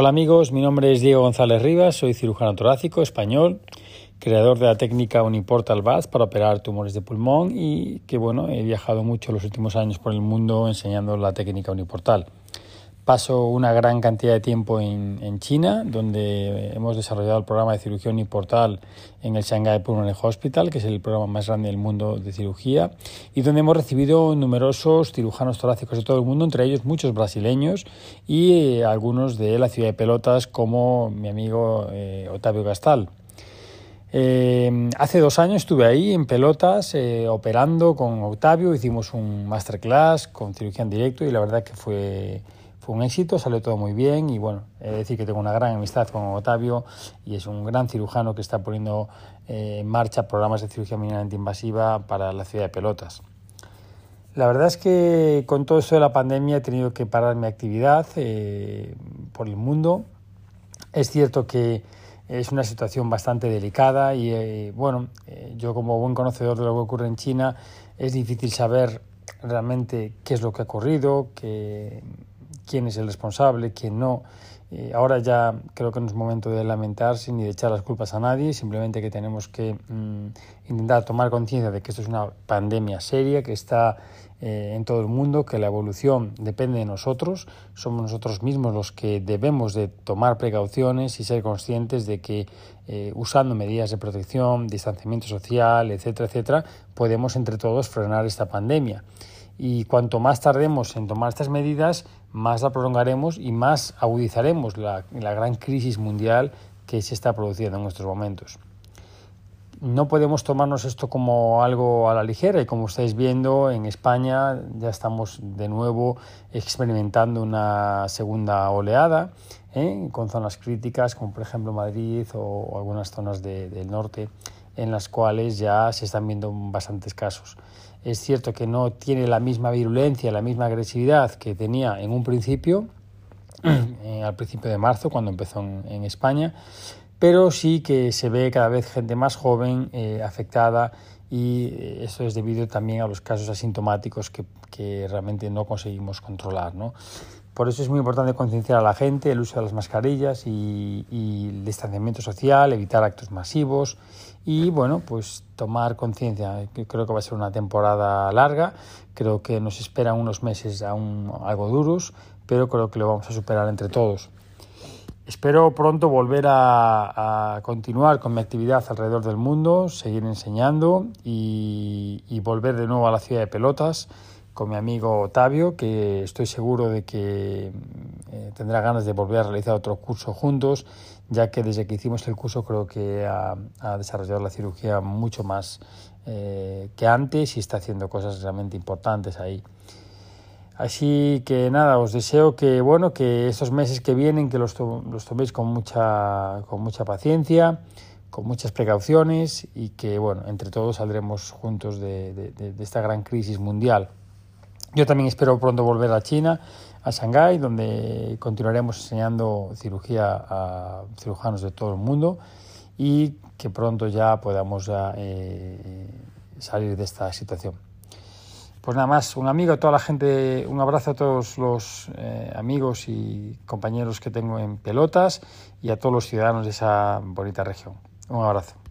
Hola amigos, mi nombre es Diego González Rivas, soy cirujano torácico español, creador de la técnica Uniportal VAZ para operar tumores de pulmón y que bueno, he viajado mucho los últimos años por el mundo enseñando la técnica Uniportal. Paso una gran cantidad de tiempo en, China, donde hemos desarrollado el programa de cirugía uniportal en el Shanghai Pulmonary Hospital, que es el programa más grande del mundo de cirugía, y donde hemos recibido numerosos cirujanos torácicos de todo el mundo, entre ellos muchos brasileños y eh, algunos de la ciudad de Pelotas, como mi amigo eh, Gastal. Eh, hace dos años estuve ahí en Pelotas operando con Octavio, hicimos un masterclass con cirugía en directo y la verdad que fue fue un éxito, salió todo muy bien y bueno, de decir que tengo una gran amistad con Otavio y es un gran cirujano que está poniendo eh, en marcha programas de cirugía minimamente invasiva para la ciudad de Pelotas. La verdad es que con todo esto de la pandemia he tenido que parar mi actividad eh, por el mundo. Es cierto que es una situación bastante delicada y eh, bueno, yo como buen conocedor de lo que ocurre en China es difícil saber realmente qué es lo que ha ocurrido, que quién es el responsable, quién no. Eh, ahora ya creo que no es momento de lamentarse ni de echar las culpas a nadie, simplemente que tenemos que mm, intentar tomar conciencia de que esto es una pandemia seria que está eh, en todo el mundo, que la evolución depende de nosotros, somos nosotros mismos los que debemos de tomar precauciones y ser conscientes de que eh, usando medidas de protección, distanciamiento social, etcétera, etcétera, podemos entre todos frenar esta pandemia y cuanto más tardemos en tomar estas medidas, más la prolongaremos y más agudizaremos la, gran crisis mundial que se está produciendo en estos momentos. No podemos tomarnos esto como algo a la ligera y como estáis viendo en España ya estamos de nuevo experimentando una segunda oleada ¿eh? con zonas críticas como por ejemplo Madrid o, algunas zonas del norte en las cuales ya se están viendo bastantes casos. Es cierto que no tiene la misma virulencia, la misma agresividad que tenía en un principio, eh, al principio de marzo, cuando empezó en, España, pero sí que se ve cada vez gente más joven eh, afectada y eh, eso es debido también a los casos asintomáticos que, realmente no conseguimos controlar. ¿no? Por eso es muy importante concienciar a la gente el uso de las mascarillas y, el distanciamiento social, evitar actos masivos y bueno, pues tomar conciencia. Creo que va a ser una temporada larga, creo que nos esperan unos meses aún algo duros, pero creo que lo vamos a superar entre todos. Espero pronto volver a, continuar con mi actividad alrededor del mundo, seguir enseñando y, y volver de nuevo a la ciudad de Pelotas con mi amigo Otavio, que estoy seguro de que eh, tendrá ganas de volver a realizar otro curso juntos, ya que desde que hicimos el curso creo que ha, desarrollado la cirugía mucho más eh, que antes y está haciendo cosas realmente importantes ahí. Así que nada, os deseo que bueno que estos meses que vienen que los, los toméis con mucha, con mucha paciencia, con muchas precauciones y que bueno entre todos saldremos juntos de, de esta gran crisis mundial. Yo también espero pronto volver a China, a Shanghái, donde continuaremos enseñando cirugía a cirujanos de todo el mundo y que pronto ya podamos eh, salir de esta situación. Pues nada más, un amigo a toda la gente, un abrazo a todos los eh, amigos y compañeros que tengo en Pelotas y a todos los ciudadanos de esa bonita región. Un abrazo.